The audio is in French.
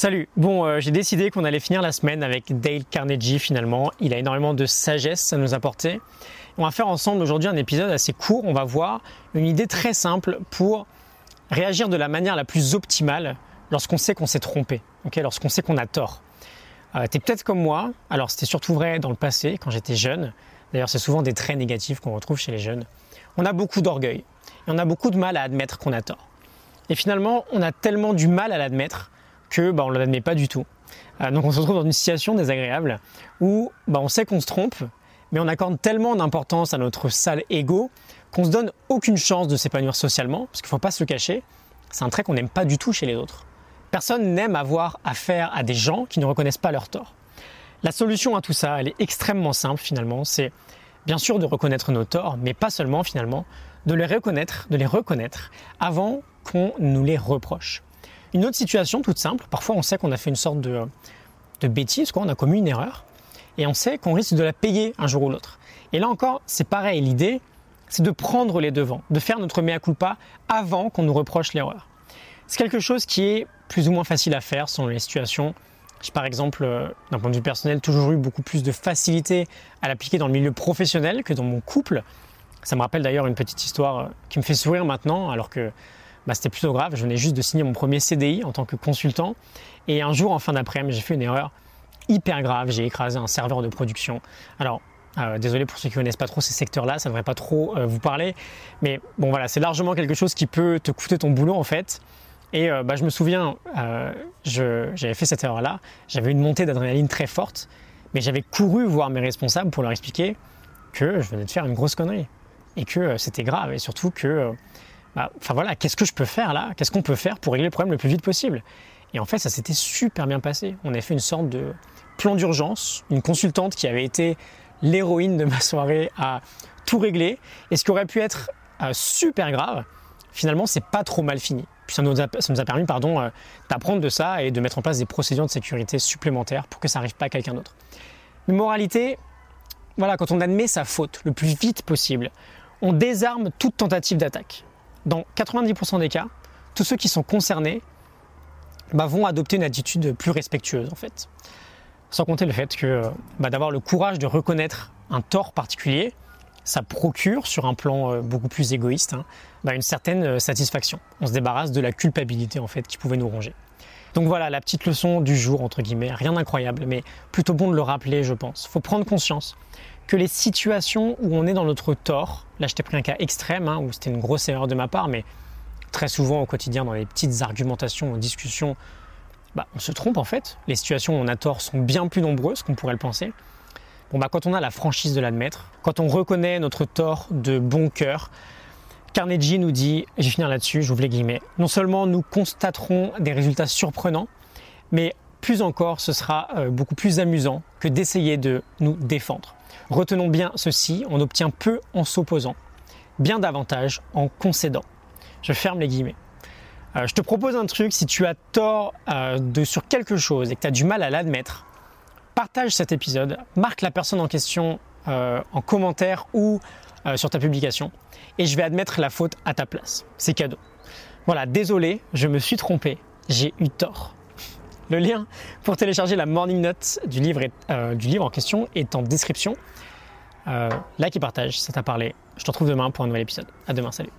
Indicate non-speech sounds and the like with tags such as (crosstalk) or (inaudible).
Salut. Bon, euh, j'ai décidé qu'on allait finir la semaine avec Dale Carnegie finalement. Il a énormément de sagesse à nous apporter. On va faire ensemble aujourd'hui un épisode assez court. On va voir une idée très simple pour réagir de la manière la plus optimale lorsqu'on sait qu'on s'est trompé, lorsqu'on sait qu'on a tort. Euh, tu es peut-être comme moi, alors c'était surtout vrai dans le passé, quand j'étais jeune. D'ailleurs, c'est souvent des traits négatifs qu'on retrouve chez les jeunes. On a beaucoup d'orgueil et on a beaucoup de mal à admettre qu'on a tort. Et finalement, on a tellement du mal à l'admettre que bah, on ne l'admet pas du tout. Euh, donc on se retrouve dans une situation désagréable où bah, on sait qu'on se trompe, mais on accorde tellement d'importance à notre sale ego qu'on se donne aucune chance de s'épanouir socialement, parce qu'il ne faut pas se cacher, c'est un trait qu'on n'aime pas du tout chez les autres. Personne n'aime avoir affaire à des gens qui ne reconnaissent pas leur tort. La solution à tout ça, elle est extrêmement simple finalement, c'est bien sûr de reconnaître nos torts, mais pas seulement finalement, de les reconnaître, de les reconnaître avant qu'on nous les reproche. Une autre situation toute simple, parfois on sait qu'on a fait une sorte de, de bêtise, quoi, on a commis une erreur, et on sait qu'on risque de la payer un jour ou l'autre. Et là encore, c'est pareil, l'idée, c'est de prendre les devants, de faire notre mea culpa avant qu'on nous reproche l'erreur. C'est quelque chose qui est plus ou moins facile à faire selon les situations. J'ai par exemple, euh, d'un point de vue personnel, toujours eu beaucoup plus de facilité à l'appliquer dans le milieu professionnel que dans mon couple. Ça me rappelle d'ailleurs une petite histoire euh, qui me fait sourire maintenant, alors que bah, c'était plutôt grave. Je venais juste de signer mon premier CDI en tant que consultant. Et un jour, en fin d'après-midi, j'ai fait une erreur hyper grave. J'ai écrasé un serveur de production. Alors, euh, désolé pour ceux qui ne connaissent pas trop ces secteurs-là, ça ne devrait pas trop vous parler. Mais bon, voilà, c'est largement quelque chose qui peut te coûter ton boulot en fait. Et euh, bah, je me souviens, euh, j'avais fait cette erreur-là, j'avais une montée d'adrénaline très forte, mais j'avais couru voir mes responsables pour leur expliquer que je venais de faire une grosse connerie et que euh, c'était grave et surtout que, bah, enfin voilà, qu'est-ce que je peux faire là? Qu'est-ce qu'on peut faire pour régler le problème le plus vite possible? Et en fait, ça s'était super bien passé. On a fait une sorte de plan d'urgence, une consultante qui avait été l'héroïne de ma (laughs) soirée à tout régler et ce qui aurait pu être super grave, finalement, c'est pas trop mal fini. Puis ça nous a, ça nous a permis pardon, euh, d'apprendre de ça et de mettre en place des procédures de sécurité supplémentaires pour que ça n'arrive pas à quelqu'un d'autre. Mais moralité, voilà, quand on admet sa faute le plus vite possible, on désarme toute tentative d'attaque. Dans 90% des cas, tous ceux qui sont concernés bah, vont adopter une attitude plus respectueuse en fait. Sans compter le fait que bah, d'avoir le courage de reconnaître un tort particulier, ça procure, sur un plan euh, beaucoup plus égoïste, hein, bah, une certaine euh, satisfaction. On se débarrasse de la culpabilité en fait qui pouvait nous ronger. Donc voilà la petite leçon du jour entre guillemets, rien d'incroyable, mais plutôt bon de le rappeler, je pense. Faut prendre conscience que les situations où on est dans notre tort, là je t'ai pris un cas extrême hein, où c'était une grosse erreur de ma part, mais très souvent au quotidien dans les petites argumentations, discussions, bah, on se trompe en fait. Les situations où on a tort sont bien plus nombreuses qu'on pourrait le penser. Bon, bah, quand on a la franchise de l'admettre, quand on reconnaît notre tort de bon cœur, Carnegie nous dit, et je vais finir là-dessus, j'ouvre les guillemets, non seulement nous constaterons des résultats surprenants, mais plus encore, ce sera euh, beaucoup plus amusant que d'essayer de nous défendre. Retenons bien ceci, on obtient peu en s'opposant, bien davantage en concédant. Je ferme les guillemets. Euh, je te propose un truc, si tu as tort euh, de, sur quelque chose et que tu as du mal à l'admettre, partage cet épisode, marque la personne en question en commentaire ou sur ta publication et je vais admettre la faute à ta place. C'est cadeau. Voilà, désolé, je me suis trompé, j'ai eu tort. Le lien pour télécharger la morning note du livre, euh, en question est en description. like et partage, ça t'a parlé. Je te retrouve demain pour un nouvel épisode. À demain, salut.